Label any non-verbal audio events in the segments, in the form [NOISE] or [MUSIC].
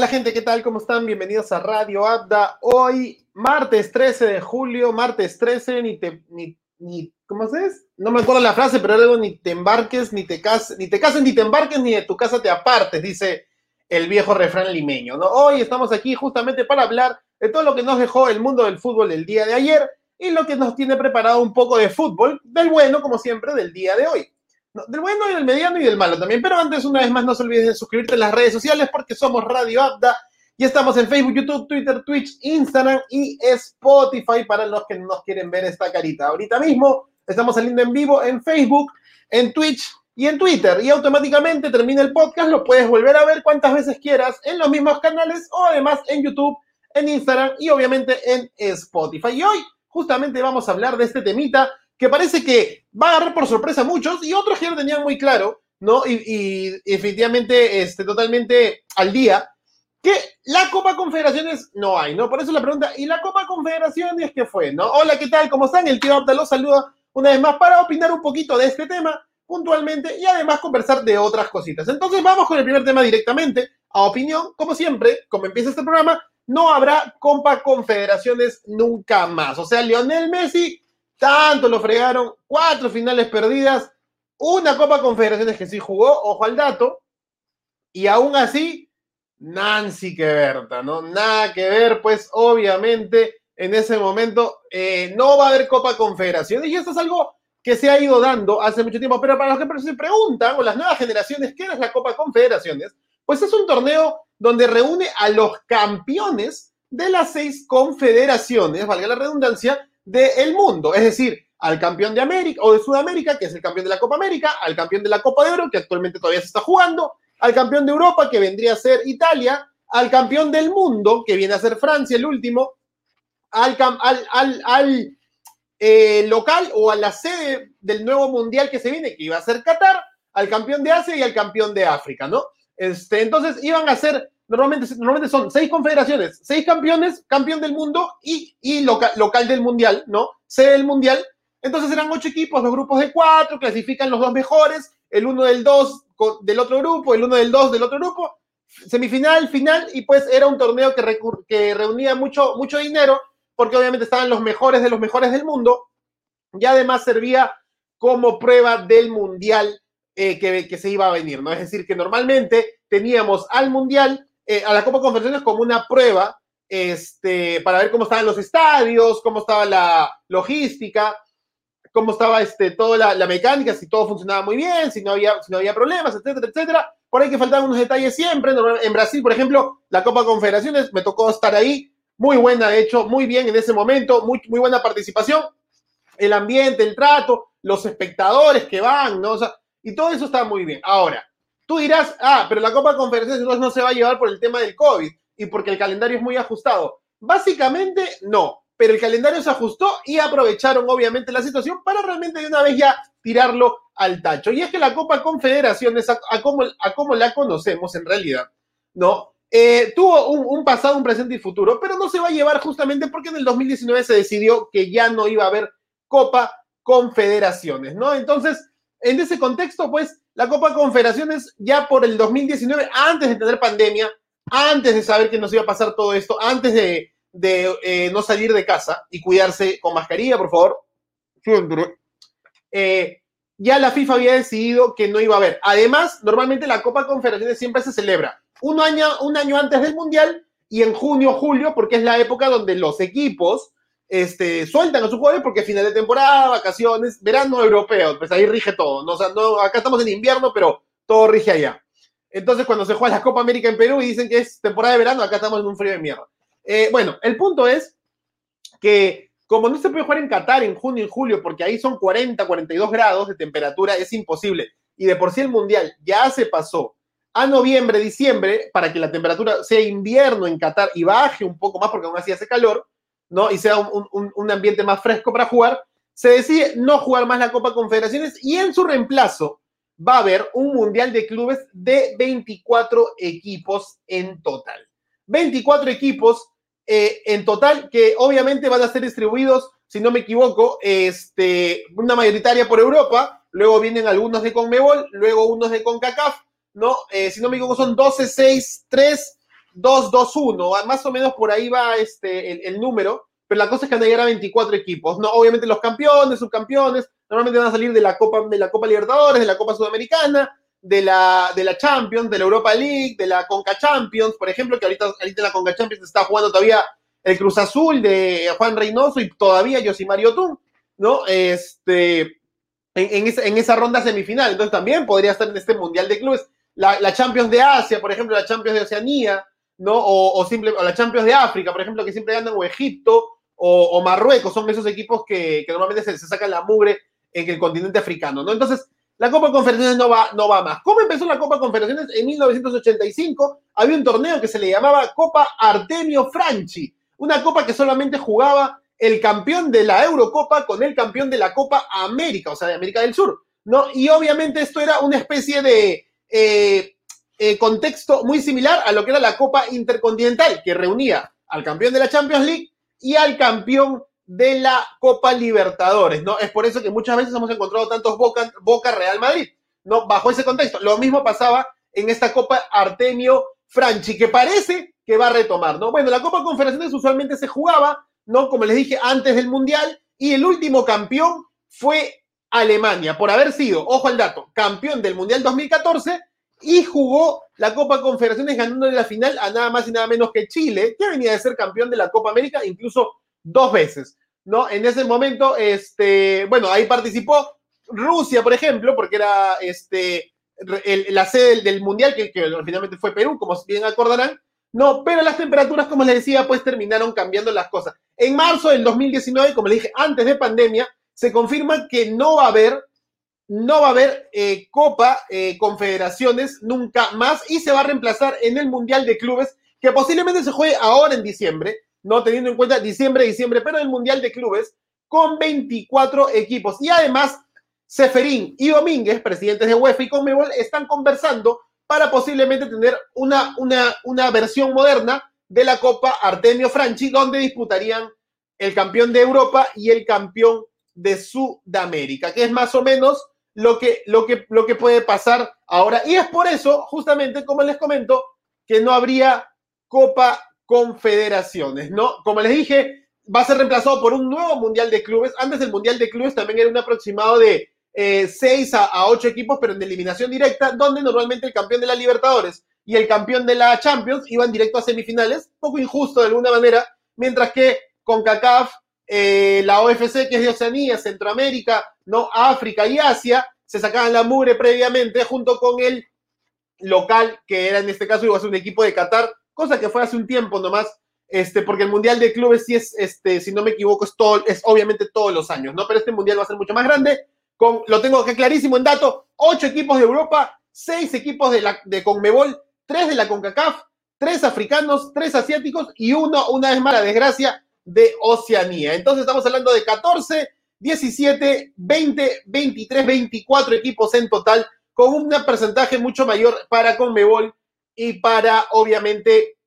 Hola gente, ¿qué tal? ¿Cómo están? Bienvenidos a Radio Abda. Hoy, martes 13 de julio, martes 13, ni te, ni, ni, ¿cómo es? No me acuerdo la frase, pero algo ni te embarques, ni te cases, ni te cases, ni te embarques, ni de tu casa te apartes, dice el viejo refrán limeño. Hoy estamos aquí justamente para hablar de todo lo que nos dejó el mundo del fútbol el día de ayer y lo que nos tiene preparado un poco de fútbol, del bueno, como siempre, del día de hoy del bueno y del mediano y del malo también. Pero antes, una vez más, no se olvides de suscribirte en las redes sociales porque somos Radio Abda y estamos en Facebook, YouTube, Twitter, Twitch, Instagram y Spotify para los que nos quieren ver esta carita. Ahorita mismo estamos saliendo en vivo en Facebook, en Twitch y en Twitter. Y automáticamente termina el podcast, lo puedes volver a ver cuantas veces quieras en los mismos canales o además en YouTube, en Instagram y obviamente en Spotify. Y hoy justamente vamos a hablar de este temita que parece que va a agarrar por sorpresa a muchos y otros que lo tenían muy claro, ¿no? Y, efectivamente, este, totalmente al día, que la Copa Confederaciones no hay, ¿no? Por eso la pregunta, ¿y la Copa Confederaciones qué fue, no? Hola, ¿qué tal? ¿Cómo están? El tío Abda los saluda una vez más para opinar un poquito de este tema puntualmente y además conversar de otras cositas. Entonces vamos con el primer tema directamente, a opinión, como siempre, como empieza este programa, no habrá Copa Confederaciones nunca más. O sea, Lionel Messi tanto lo fregaron, cuatro finales perdidas, una Copa Confederaciones que sí jugó, ojo al dato, y aún así, Nancy Queberta, ¿no? Nada que ver, pues obviamente en ese momento eh, no va a haber Copa Confederaciones, y esto es algo que se ha ido dando hace mucho tiempo, pero para los que se preguntan, o las nuevas generaciones, ¿qué es la Copa Confederaciones? Pues es un torneo donde reúne a los campeones de las seis confederaciones, valga la redundancia, del mundo, es decir, al campeón de América o de Sudamérica, que es el campeón de la Copa América, al campeón de la Copa de Oro, que actualmente todavía se está jugando, al campeón de Europa, que vendría a ser Italia, al campeón del mundo, que viene a ser Francia, el último, al, eh, local o a la sede del nuevo mundial que se viene, que iba a ser Qatar, al campeón de Asia y al campeón de África, ¿no? Este, entonces iban a ser normalmente, normalmente son seis confederaciones, seis campeones, campeón del mundo y, y local, local del mundial, ¿no? Sede del mundial. Entonces eran ocho equipos, los grupos de cuatro, clasifican los dos mejores, el uno del dos del otro grupo, el uno del dos del otro grupo, semifinal, final, y pues era un torneo que, que reunía mucho, mucho dinero, porque obviamente estaban los mejores de los mejores del mundo, y además servía como prueba del mundial eh, que, que, se iba a venir, ¿no? Es decir, que normalmente teníamos al mundial eh, a la Copa Confederaciones como una prueba este, para ver cómo estaban los estadios, cómo estaba la logística, cómo estaba este, toda la, mecánica, si todo funcionaba muy bien, si no, había, si no había problemas, etcétera, etcétera. Por ahí que faltaban unos detalles siempre. En Brasil, por ejemplo, la Copa Confederaciones, me tocó estar ahí. Muy buena, de hecho, muy bien en ese momento, muy, muy buena participación. El ambiente, el trato, los espectadores que van, ¿no? O sea, y todo eso está muy bien. Ahora, Tú dirás, ah, pero la Copa Confederaciones no se va a llevar por el tema del COVID y porque el calendario es muy ajustado. Básicamente, no, pero el calendario se ajustó y aprovecharon obviamente la situación para realmente de una vez ya tirarlo al tacho. Y es que la Copa Confederaciones, a, como, a la conocemos en realidad, ¿no? Eh, tuvo un, un, pasado, un presente y futuro, pero no se va a llevar justamente porque en el 2019 se decidió que ya no iba a haber Copa Confederaciones, ¿no? Entonces, en ese contexto, pues, la Copa Confederaciones ya por el 2019, antes de tener pandemia, antes de saber que nos iba a pasar todo esto, antes de, eh, no salir de casa y cuidarse con mascarilla, por favor, eh, ya la FIFA había decidido que no iba a haber. Además, normalmente la Copa Confederaciones siempre se celebra un año, un año antes del Mundial y en junio, julio, porque es la época donde los equipos este, sueltan a sus jugadores porque final de temporada, vacaciones, verano europeo, pues ahí rige todo. ¿no? Acá estamos en invierno, pero todo rige allá. Entonces, cuando se juega la Copa América en Perú y dicen que es temporada de verano, acá estamos en un frío de mierda. Eh, bueno, el punto es que como no se puede jugar en Qatar en junio y julio, porque ahí son 40, 42 grados de temperatura, es imposible. Y de por sí el Mundial ya se pasó a noviembre, diciembre, para que la temperatura sea invierno en Qatar y baje un poco más, porque aún así hace calor, ¿no? Y sea un, ambiente más fresco para jugar, se decide no jugar más la Copa Confederaciones y en su reemplazo va a haber un Mundial de Clubes de 24 equipos en total. 24 equipos eh, en total que obviamente van a ser distribuidos, si no me equivoco, este, una mayoritaria por Europa, luego vienen algunos de Conmebol, luego unos de CONCACAF, ¿no? Eh, si no me equivoco son 12, 6, 3, 2-2-1, más o menos por ahí va este, el, número, pero la cosa es que van a llegar a 24 equipos, ¿no? Obviamente los campeones, subcampeones, normalmente van a salir de la Copa, de la Copa Libertadores, de la Copa Sudamericana, de la, de la Champions, de la Europa League, de la Conca Champions, por ejemplo, que ahorita, ahorita en la Conca Champions está jugando todavía el Cruz Azul de Juan Reynoso y todavía Yosimario Tun, ¿no? Este, en, esa, en, esa, ronda semifinal. Entonces también podría estar en este Mundial de Clubes. La, Champions de Asia, por ejemplo, la Champions de Oceanía, ¿no? O, simple, la Champions de África, por ejemplo, que siempre ganan o Egipto o, Marruecos, son esos equipos que, normalmente se, se, sacan la mugre en el continente africano, ¿no? Entonces, la Copa Confederaciones no va, no va más. ¿Cómo empezó la Copa Confederaciones? En 1985 había un torneo que se le llamaba Copa Artemio Franchi, una copa que solamente jugaba el campeón de la Eurocopa con el campeón de la Copa América, o sea, de América del Sur, ¿no? Y obviamente esto era una especie de eh, eh, contexto muy similar a lo que era la Copa Intercontinental, que reunía al campeón de la Champions League y al campeón de la Copa Libertadores, ¿no? Es por eso que muchas veces hemos encontrado tantos Boca, Boca Real Madrid, ¿no? Bajo ese contexto. Lo mismo pasaba en esta Copa Artemio Franchi, que parece que va a retomar, ¿no? Bueno, la Copa Confederaciones usualmente se jugaba, ¿no? Como les dije, antes del Mundial, y el último campeón fue Alemania, por haber sido, ojo al dato, campeón del Mundial 2014 y jugó la Copa Confederaciones ganándole la final a nada más y nada menos que Chile, que venía de ser campeón de la Copa América incluso dos veces. ¿no? En ese momento, este, bueno, ahí participó Rusia, por ejemplo, porque era este, la sede del, Mundial, que, que, finalmente fue Perú, como bien acordarán, no, pero las temperaturas, como les decía, pues terminaron cambiando las cosas. En marzo del 2019, como les dije, antes de pandemia, se confirma que no va a haber, no va a haber eh, Copa eh, Confederaciones nunca más y se va a reemplazar en el Mundial de Clubes, que posiblemente se juegue ahora en diciembre, no teniendo en cuenta diciembre, diciembre, pero el Mundial de Clubes con 24 equipos. Y además, Seferín y Domínguez, presidentes de UEFA y Conmebol, están conversando para posiblemente tener una, una, una versión moderna de la Copa Artemio Franchi, donde disputarían el campeón de Europa y el campeón de Sudamérica, que es más o menos lo que, lo que, lo que puede pasar ahora. Y es por eso, justamente, como les comento, que no habría Copa confederaciones, ¿no? Como les dije, va a ser reemplazado por un nuevo Mundial de Clubes. Antes del Mundial de Clubes también era un aproximado de eh, 6 a, 8 equipos, pero en eliminación directa, donde normalmente el campeón de la Libertadores y el campeón de la Champions iban directo a semifinales, poco injusto de alguna manera, mientras que con CACAF, eh, la OFC, que es de Oceanía, Centroamérica, ¿no? África y Asia, se sacaban la mugre previamente junto con el local, que era en este caso iba a ser un equipo de Qatar, cosa que fue hace un tiempo nomás, este, porque el Mundial de Clubes sí es, este, si no me equivoco, es, todo, es obviamente todos los años, ¿no? Pero este Mundial va a ser mucho más grande, con, lo tengo que clarísimo en dato, ocho equipos de Europa, seis equipos de, la, de Conmebol, tres de la CONCACAF, tres africanos, tres asiáticos y uno, una vez más, la desgracia, de Oceanía. Entonces estamos hablando de 14, 17, 20, 23, 24 equipos en total, con un porcentaje mucho mayor para Conmebol y para, obviamente,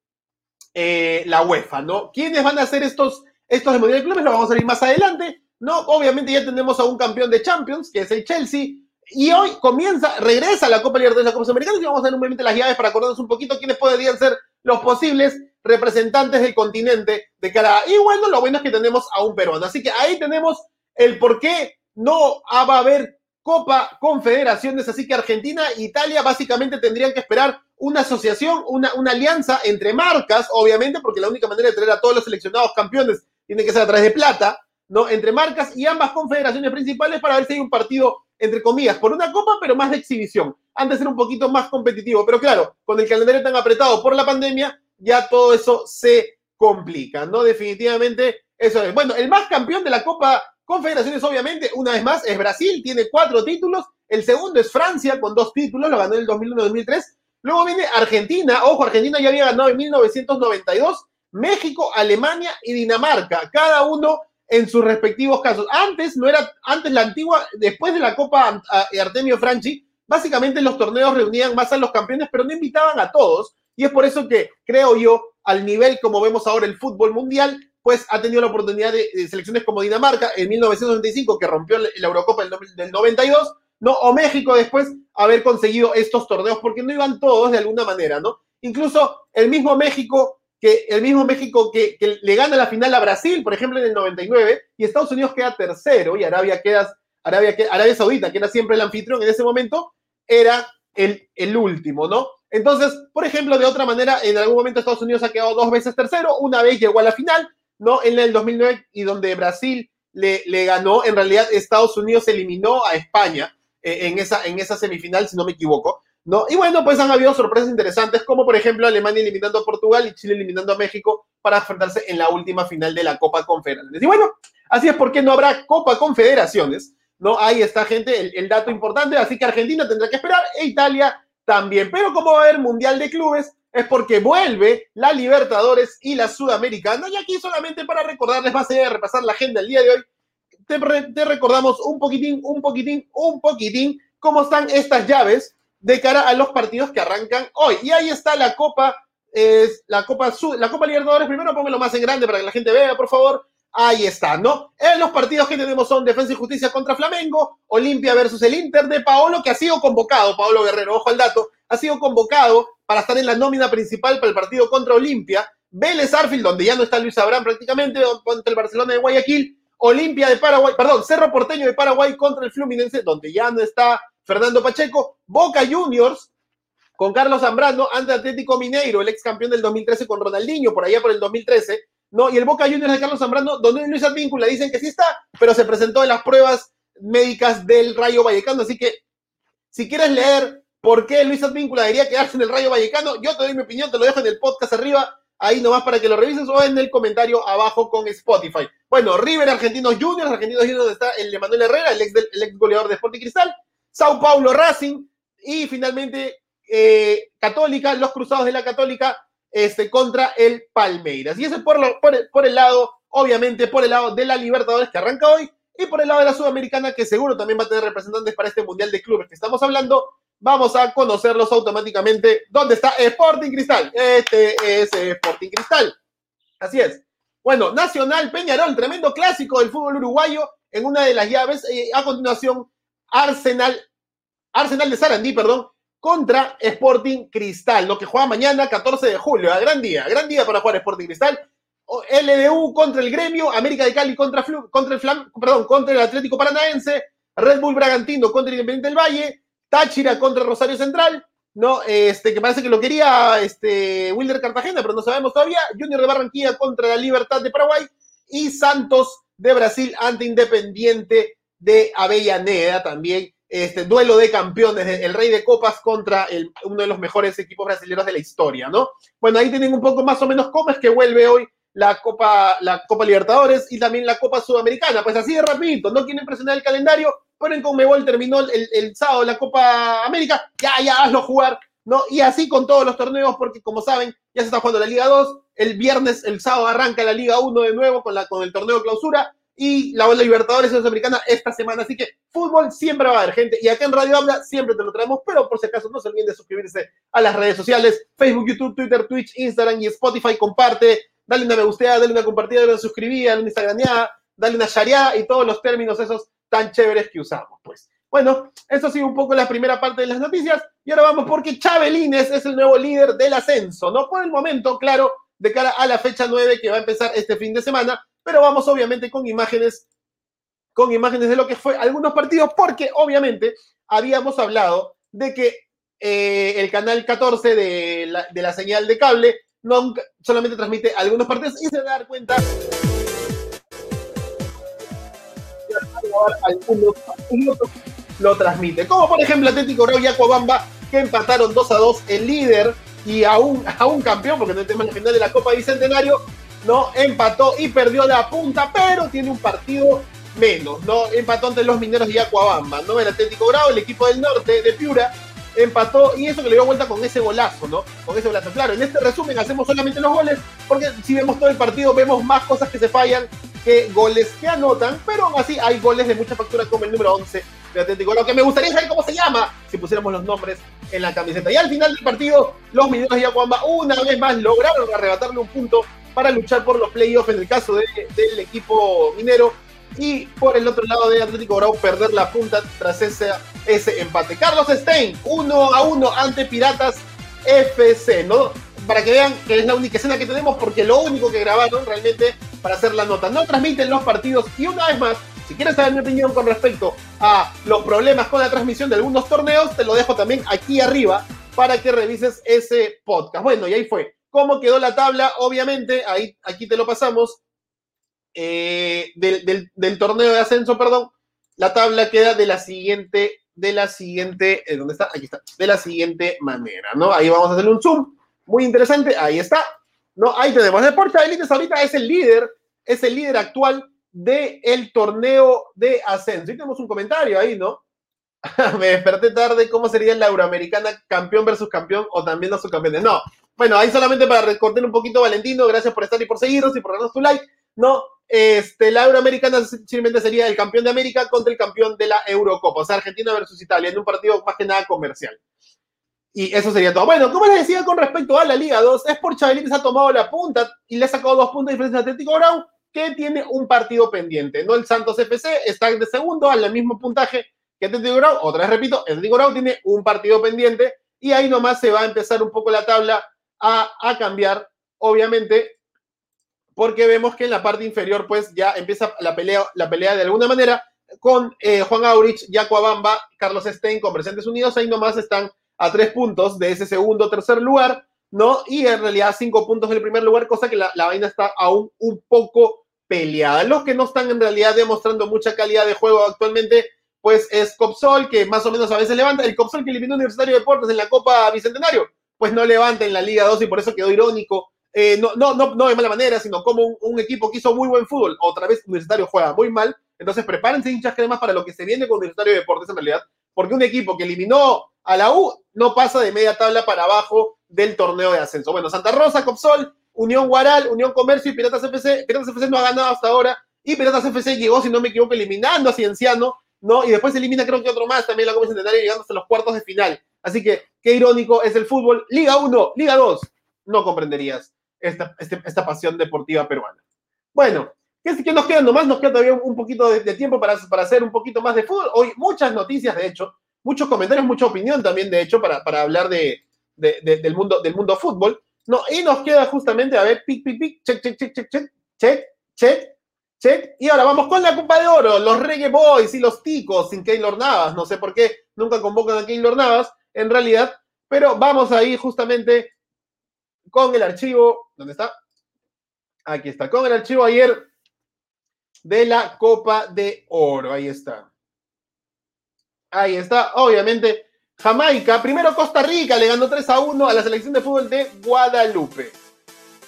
eh, la UEFA, ¿no? ¿Quiénes van a hacer estos, estos de Mundial de Clubes? Lo vamos a ver más adelante, ¿no? Obviamente ya tenemos a un campeón de Champions, que es el Chelsea, y hoy comienza, regresa la Copa Libertadores de la Copa Americanas y vamos a ver un las llaves para acordarnos un poquito quiénes podrían ser los posibles representantes del continente de cara Y bueno, lo bueno es que tenemos a un peruano. Así que ahí tenemos el por qué no va a haber Copa Confederaciones, así que Argentina e Italia básicamente tendrían que esperar una asociación, una, una alianza entre marcas, obviamente, porque la única manera de traer a todos los seleccionados campeones tiene que ser a través de plata, ¿no? Entre marcas y ambas confederaciones principales para ver si hay un partido, entre comillas, por una copa, pero más de exhibición. Antes era un poquito más competitivo, pero claro, con el calendario tan apretado por la pandemia, ya todo eso se complica, ¿no? Definitivamente, eso es. Bueno, el más campeón de la Copa Confederaciones, obviamente, una vez más, es Brasil, tiene cuatro títulos. El segundo es Francia, con dos títulos, lo ganó en el 2001-2003. Luego viene Argentina, ojo, Argentina ya había ganado en 1992. México, Alemania y Dinamarca, cada uno en sus respectivos casos. Antes no era, antes la antigua, después de la Copa Artemio Franchi, básicamente los torneos reunían más a los campeones, pero no invitaban a todos. Y es por eso que creo yo, al nivel como vemos ahora el fútbol mundial, pues ha tenido la oportunidad de, selecciones como Dinamarca en 1995, que rompió la Eurocopa del, 92, ¿no? O México después haber conseguido estos torneos, porque no iban todos de alguna manera, ¿no? Incluso el mismo México que el mismo México que, le gana la final a Brasil, por ejemplo, en el 99, y Estados Unidos queda tercero, y Arabia, queda, Arabia, Arabia Saudita, que era siempre el anfitrión en ese momento, era el, el último, ¿no? Entonces, por ejemplo, de otra manera, en algún momento Estados Unidos ha quedado dos veces tercero, una vez llegó a la final, ¿no? En el 2009 y donde Brasil le, ganó, en realidad Estados Unidos eliminó a España eh, en, esa, en esa semifinal, si no me equivoco, ¿no? Y bueno, pues han habido sorpresas interesantes, como por ejemplo Alemania eliminando a Portugal y Chile eliminando a México para enfrentarse en la última final de la Copa Confederaciones. Y bueno, así es porque no habrá Copa Confederaciones, ¿no? Ahí está, gente, el dato importante, así que Argentina tendrá que esperar e Italia también. Pero como va a haber Mundial de Clubes, es porque vuelve la Libertadores y la Sudamericana. Y aquí solamente para recordarles, va a ser repasar la agenda del día de hoy. Te, recordamos un poquitín, un poquitín, un poquitín cómo están estas llaves de cara a los partidos que arrancan hoy. Y ahí está la Copa, es la Copa la Copa Libertadores. Primero póngalo más en grande para que la gente vea, por favor. Ahí está, ¿no? En los partidos que tenemos son Defensa y Justicia contra Flamengo, Olimpia versus el Inter de Paolo, que ha sido convocado, Paolo Guerrero, ojo al dato, ha sido convocado para estar en la nómina principal para el partido contra Olimpia. Vélez Arfield, donde ya no está Luis Abraham prácticamente, contra el Barcelona de Guayaquil. Olimpia de Paraguay, perdón, Cerro Porteño de Paraguay contra el Fluminense, donde ya no está Fernando Pacheco. Boca Juniors con Carlos Zambrano ante Atlético Mineiro, el ex campeón del 2013 con Ronaldinho, por allá por el 2013 ¿no? Y el Boca Juniors de Carlos Zambrano, donde Luis Advíncula dicen que sí está, pero se presentó en las pruebas médicas del Rayo Vallecano. Así que, si quieres leer por qué Luis Advíncula debería quedarse en el Rayo Vallecano, yo te doy mi opinión, te lo dejo en el podcast arriba, ahí nomás para que lo revises o en el comentario abajo con Spotify. Bueno, River Argentinos Juniors, Argentinos Juniors está el de Manuel Herrera, el ex, el ex goleador de Sporting Cristal, Sao Paulo Racing y finalmente eh, Católica, los Cruzados de la Católica este, contra el Palmeiras. Y ese por, por, el, por el lado, obviamente, por el lado de la Libertadores que arranca hoy y por el lado de la Sudamericana que seguro también va a tener representantes para este Mundial de Clubes que estamos hablando. Vamos a conocerlos automáticamente. ¿Dónde está Sporting Cristal? Este es Sporting Cristal. Así es. Bueno, Nacional Peñarol, tremendo clásico del fútbol uruguayo en una de las llaves. Eh, a continuación, Arsenal, Arsenal de Sarandí, perdón, contra Sporting Cristal, lo que juega mañana, 14 de julio. A gran día, gran día para jugar Sporting Cristal. LDU contra el Gremio, América de Cali contra, contra el Flam, perdón, contra el Atlético Paranaense, Red Bull Bragantino contra el Independiente del Valle, Táchira contra Rosario Central, no, este, que parece que lo quería este, Wilder Cartagena, pero no sabemos todavía, Junior de Barranquilla contra la Libertad de Paraguay y Santos de Brasil ante Independiente de Avellaneda también este duelo de campeones, el rey de copas contra el, uno de los mejores equipos brasileños de la historia, ¿no? Bueno, ahí tienen un poco más o menos cómo es que vuelve hoy la Copa, la Copa Libertadores y también la Copa Sudamericana. Pues así de rapidito, no quieren presionar el calendario, pero en Conmebol terminó el, el sábado la Copa América, ya, ya, hazlo jugar, ¿no? Y así con todos los torneos, porque como saben, ya se está jugando la Liga 2, el viernes, el sábado arranca la Liga 1 de nuevo con, la, con el torneo clausura, y la Libertadores Sudamericana esta semana. Así que fútbol siempre va a haber gente. Y acá en Radio Habla siempre te lo traemos, pero por si acaso no se olviden de suscribirse a las redes sociales: Facebook, YouTube, Twitter, Twitch, Instagram y Spotify. Comparte, dale una me gusteada, dale una compartida, dale una suscribida, dale una instagrameada, dale una shareada y todos los términos esos tan chéveres que usamos. Pues bueno, eso ha sido un poco la primera parte de las noticias. Y ahora vamos porque Chabelines es el nuevo líder del ascenso. No por el momento, claro, de cara a la fecha 9 que va a empezar este fin de semana pero vamos obviamente con imágenes, con imágenes de lo que fue algunos partidos, porque obviamente habíamos hablado de que eh, el canal 14 de la, de la, señal de cable no solamente transmite algunos partidos y se da dar cuenta lo transmite. Como por ejemplo Atlético Grau y Acuabamba, que empataron 2 a 2 el líder y a un, a un campeón, porque no tema la final de la Copa Bicentenario, ¿no? Empató y perdió la punta, pero tiene un partido menos, ¿no? Empató ante los mineros de Acuabamba, ¿no? El Atlético Bravo, el equipo del norte de Piura, empató y eso que le dio vuelta con ese golazo, ¿no? Con ese golazo. Claro, en este resumen hacemos solamente los goles, porque si vemos todo el partido vemos más cosas que se fallan que goles que anotan, pero aún así hay goles de mucha factura como el número 11 de Atlético. Lo que me gustaría saber cómo se llama si pusiéramos los nombres en la camiseta. Y al final del partido, los mineros de Acuabamba una vez más lograron arrebatarle un punto para luchar por los playoffs en el caso del equipo minero. Y por el otro lado de Atlético Grau perder la punta tras ese, ese empate. Carlos Stein, 1 a 1 ante Piratas FC, ¿no? Para que vean que es la única escena que tenemos, porque lo único que grabaron realmente para hacer la nota. No transmiten los partidos y una vez más, si quieres saber mi opinión con respecto a los problemas con la transmisión de algunos torneos, te lo dejo también aquí arriba para que revises ese podcast. Bueno, y ahí fue. ¿Cómo quedó la tabla? Obviamente, ahí, aquí te lo pasamos. Eh, del, torneo de ascenso, perdón. La tabla queda de la siguiente, de la siguiente, eh, ¿dónde está? Aquí está. De la siguiente manera, ¿no? Ahí vamos a hacerle un zoom. Muy interesante. Ahí está. ¿No? Ahí tenemos. Deportes Elites ahorita es el líder, es el líder actual del torneo de ascenso. Y tenemos un comentario ahí, ¿no? [LAUGHS] Me desperté tarde, ¿cómo sería la Euroamericana campeón versus campeón o también los subcampeones? No, bueno, ahí solamente para recortar un poquito, Valentino, gracias por estar y por seguirnos y por darnos tu like. No, este, la Euroamericana simplemente sería el campeón de América contra el campeón de la Eurocopa, o sea, Argentina versus Italia, en un partido más que nada comercial. Y eso sería todo. Bueno, como les decía con respecto a la Liga 2, Sport Chabelín se ha tomado la punta y le ha sacado dos puntos de diferencia a Atlético Brown, que tiene un partido pendiente. No el Santos FC está de segundo al mismo puntaje que Atlético Grau. Otra vez repito, Atlético Grau tiene un partido pendiente y ahí nomás se va a empezar un poco la tabla a, a cambiar, obviamente, porque vemos que en la parte inferior pues ya empieza la pelea, la pelea de alguna manera con eh, Juan Aurich, Jaco Abamba, Carlos Stein con Presentes Unidos, ahí nomás están a tres puntos de ese segundo tercer lugar, ¿no? Y en realidad cinco puntos del primer lugar, cosa que la, la vaina está aún un poco peleada. Los que no están en realidad demostrando mucha calidad de juego actualmente, pues es Copsol, que más o menos a veces levanta. El Copsol que eliminó Universitario de Deportes en la Copa Bicentenario, pues no levanta en la Liga 2 y por eso quedó irónico. Eh, no, no, no, no de mala manera, sino como un, equipo que hizo muy buen fútbol. Otra vez Universitario juega muy mal. Entonces prepárense hinchas cremas para lo que se viene con Universitario de Deportes en realidad. Porque un equipo que eliminó a la U no pasa de media tabla para abajo del torneo de ascenso. Bueno, Santa Rosa, Copsol, Unión Guaral, Unión Comercio y Piratas FC. Piratas FC no ha ganado hasta ahora. Y Piratas FC llegó, si no me equivoco, eliminando a Cienciano, ¿no? Y después elimina, creo que otro más, también la Copa Centenario, llegando hasta los cuartos de final. Así que, qué irónico es el fútbol. Liga 1, Liga 2. No comprenderías esta, este, esta pasión deportiva peruana. Bueno, ¿qué, nos queda nomás? Nos queda todavía un poquito de, tiempo para, para hacer un poquito más de fútbol. Hoy muchas noticias, de hecho, muchos comentarios, mucha opinión también, de hecho, para, para hablar de, del, mundo, del mundo fútbol. No, y nos queda justamente, a ver, pic, pic, pic, check, check, check, check, check, check, check, Y ahora vamos con la Copa de Oro, los Reggae Boys y los Ticos sin Keylor Navas. No sé por qué nunca convocan a Keylor Navas, en realidad, pero vamos ahí justamente con el archivo, ¿dónde está? Aquí está, con el archivo ayer de la Copa de Oro, ahí está. Ahí está, obviamente Jamaica, primero Costa Rica le ganó 3 a 1 a la selección de fútbol de Guadalupe.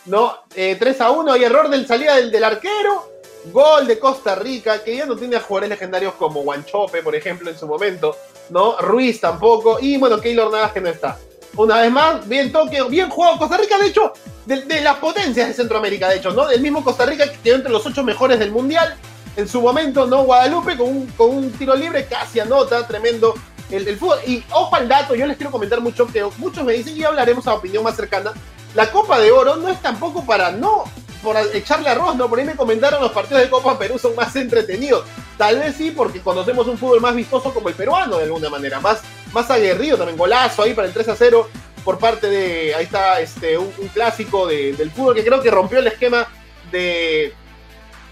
¿No? 3 eh, a 1, hay error del salida del, arquero. Gol de Costa Rica, que ya no tiene a jugadores legendarios como Guanchope, por ejemplo, en su momento. ¿No? Ruiz tampoco. Y bueno, Keylor Navas que no está. Una vez más, bien toque, bien jugado. Costa Rica, de hecho, de, las potencias de Centroamérica, de hecho, ¿no? Del mismo Costa Rica que quedó entre los ocho mejores del Mundial. En su momento, ¿no? Guadalupe con un, con un tiro libre casi anota, tremendo el, fútbol. Y ojo al dato, yo les quiero comentar mucho, que muchos me dicen, y hablaremos a opinión más cercana, la Copa de Oro no es tampoco para no por echarle arroz, ¿no? Por ahí me comentaron los partidos de Copa Perú son más entretenidos. Tal vez sí, porque conocemos un fútbol más vistoso como el peruano, de alguna manera, más, más aguerrido, también golazo ahí para el 3 a 0 por parte de, ahí está, este, un, clásico del fútbol que creo que rompió el esquema de,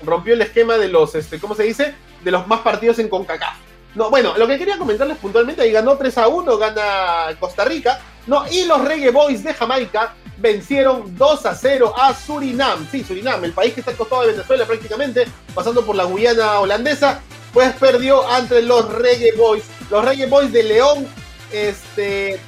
rompió el esquema de los, este, ¿cómo se dice? De los más partidos en CONCACAF. No, bueno, lo que quería comentarles puntualmente, ahí ganó 3 a 1, gana Costa Rica, no, y los Reggae Boys de Jamaica vencieron 2 a 0 a Surinam. Sí, Surinam, el país que está al costado de Venezuela prácticamente, pasando por la Guyana holandesa, pues perdió ante los Reggae Boys. Los Reggae Boys de León, este,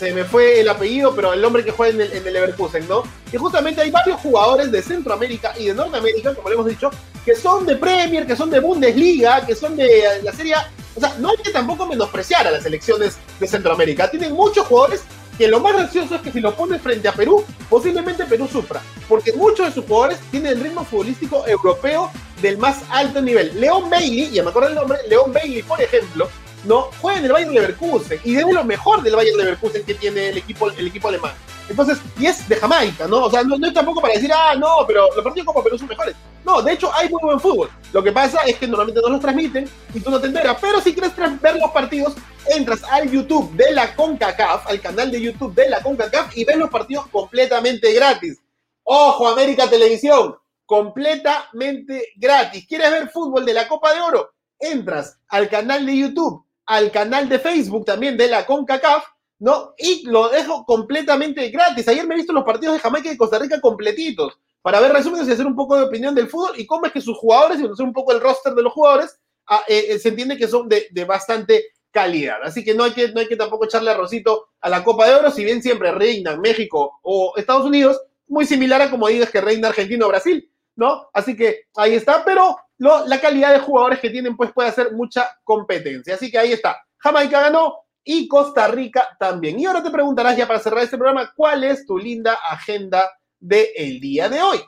se me fue el apellido, pero el hombre que juega en el, en el Leverkusen, ¿no? Y justamente hay varios jugadores de Centroamérica y de Norteamérica, como le hemos dicho, que son de Premier, que son de Bundesliga, que son de la Serie O sea, no hay que tampoco menospreciar a las selecciones de Centroamérica. Tienen muchos jugadores que lo más gracioso es que si lo pones frente a Perú, posiblemente Perú sufra, porque muchos de sus jugadores tienen el ritmo futbolístico europeo del más alto nivel. León Bailey, ya me acuerdo el nombre, León Bailey, por ejemplo, no juega en el Bayern Leverkusen y es lo mejor del Bayern Leverkusen que tiene el equipo, el equipo alemán. Entonces, y es de Jamaica, ¿no? O sea, no, es tampoco para decir, ah, no, pero los partidos como Perú son mejores. No, de hecho hay muy buen fútbol. Lo que pasa es que normalmente no los transmiten y tú no te enteras. Pero si quieres ver los partidos, entras al YouTube de la CONCACAF, al canal de YouTube de la CONCACAF y ves los partidos completamente gratis. Ojo, América Televisión, completamente gratis. ¿Quieres ver fútbol de la Copa de Oro? Entras al canal de YouTube, al canal de Facebook también de la CONCACAF, ¿no? Y lo dejo completamente gratis. Ayer me he visto los partidos de Jamaica y Costa Rica completitos para ver resúmenes y hacer un poco de opinión del fútbol y cómo es que sus jugadores, y conocer un poco el roster de los jugadores, ah, eh, eh, se entiende que son de, bastante calidad. Así que no hay que, no hay que tampoco echarle arrocito a la Copa de Oro, si bien siempre reina México o Estados Unidos, muy similar a como digas que reina Argentina o Brasil, ¿no? Así que ahí está, pero la calidad de jugadores que tienen pues puede hacer mucha competencia. Así que ahí está. Jamaica ganó y Costa Rica también. Y ahora te preguntarás ya para cerrar este programa, ¿cuál es tu linda agenda del día de hoy.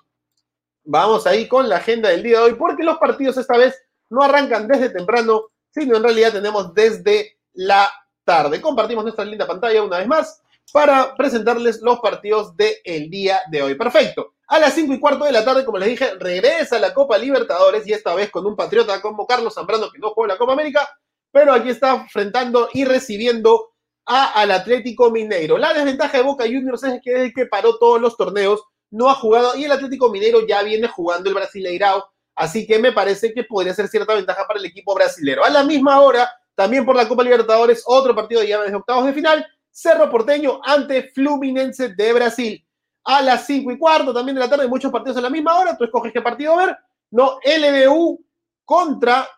Vamos ahí con la agenda del día de hoy, porque los partidos esta vez no arrancan desde temprano, sino en realidad tenemos desde la tarde. Compartimos nuestra linda pantalla una vez más para presentarles los partidos del día de hoy. Perfecto. A las 5 y cuarto de la tarde, como les dije, regresa la Copa Libertadores y esta vez con un patriota como Carlos Zambrano, que no juega la Copa América, pero aquí está enfrentando y recibiendo a, al Atlético Mineiro. La desventaja de Boca Juniors es que desde que paró todos los torneos no ha jugado y el Atlético Mineiro ya viene jugando el Brasileirao, así que me parece que podría ser cierta ventaja para el equipo brasilero. A la misma hora, también por la Copa Libertadores, otro partido ya desde octavos de final, Cerro Porteño ante Fluminense de Brasil. A las 5 y cuarto también de la tarde, muchos partidos a la misma hora, tú escoges qué partido ver. No, LDU contra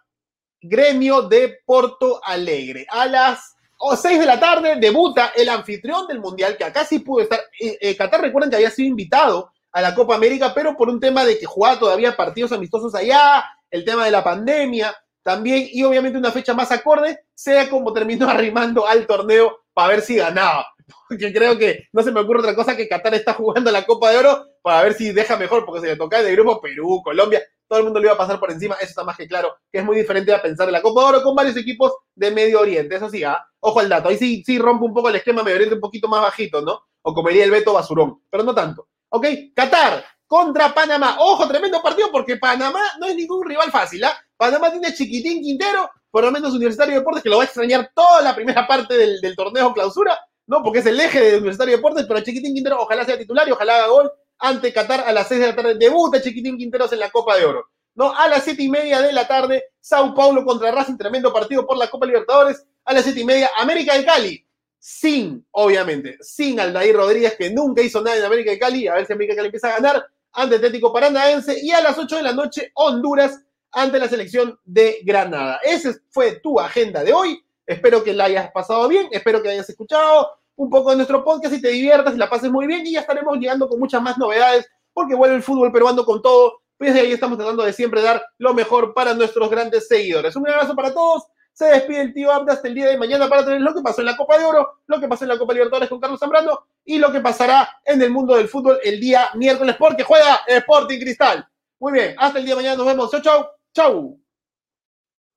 Gremio de Porto Alegre. A las o 6 de la tarde debuta el anfitrión del Mundial, que acá sí pudo estar. Eh, eh, Qatar, recuerden que había sido invitado a la Copa América, pero por un tema de que jugaba todavía partidos amistosos allá, el tema de la pandemia también, y obviamente una fecha más acorde, sea como terminó [LAUGHS] arrimando al torneo para ver si ganaba. Porque creo que no se me ocurre otra cosa que Qatar está jugando la Copa de Oro para ver si deja mejor, porque se le toca de grupo Perú, Colombia, todo el mundo le iba a pasar por encima, eso está más que claro, que es muy diferente a pensar en la Copa Oro con varios equipos de Medio Oriente, eso sí, ¿ah? ojo al dato, ahí sí, sí rompe un poco el esquema Medio Oriente un poquito más bajito, ¿no? O como diría el Beto Basurón, pero no tanto. ¿Ok? Qatar contra Panamá, ojo, tremendo partido porque Panamá no es ningún rival fácil, ¿ah? Panamá tiene chiquitín Quintero, por lo menos Universitario de Deportes, que lo va a extrañar toda la primera parte del, del torneo clausura, ¿no? Porque es el eje de Universitario de Deportes, pero Chiquitín Quintero ojalá sea titular y ojalá haga gol ante Qatar a las 6 de la tarde. Debuta Chiquitín Quinteros en la Copa de Oro. ¿no? A las 7 y media de la tarde, Sao Paulo contra Racing, tremendo partido por la Copa Libertadores. A las 7 y media, América de Cali. Sin, obviamente, sin Aldair Rodríguez, que nunca hizo nada en América de Cali. A ver si América de Cali empieza a ganar ante Atlético Paranaense. Y a las 8 de la noche, Honduras ante la selección de Granada. Esa fue tu agenda de hoy. Espero que la hayas pasado bien. Espero que hayas escuchado un poco de nuestro podcast y te diviertas y la pases muy bien. Y ya estaremos llegando con muchas más novedades porque vuelve el fútbol peruano con todo. Pues ahí estamos tratando de siempre dar lo mejor para nuestros grandes seguidores. Un abrazo para todos. Se despide el tío Abda hasta el día de mañana para tener lo que pasó en la Copa de Oro, lo que pasó en la Copa Libertadores con Carlos Zambrano y lo que pasará en el mundo del fútbol el día miércoles porque juega Sporting Cristal. Muy bien, hasta el día de mañana nos vemos. Chau, chau. Chau.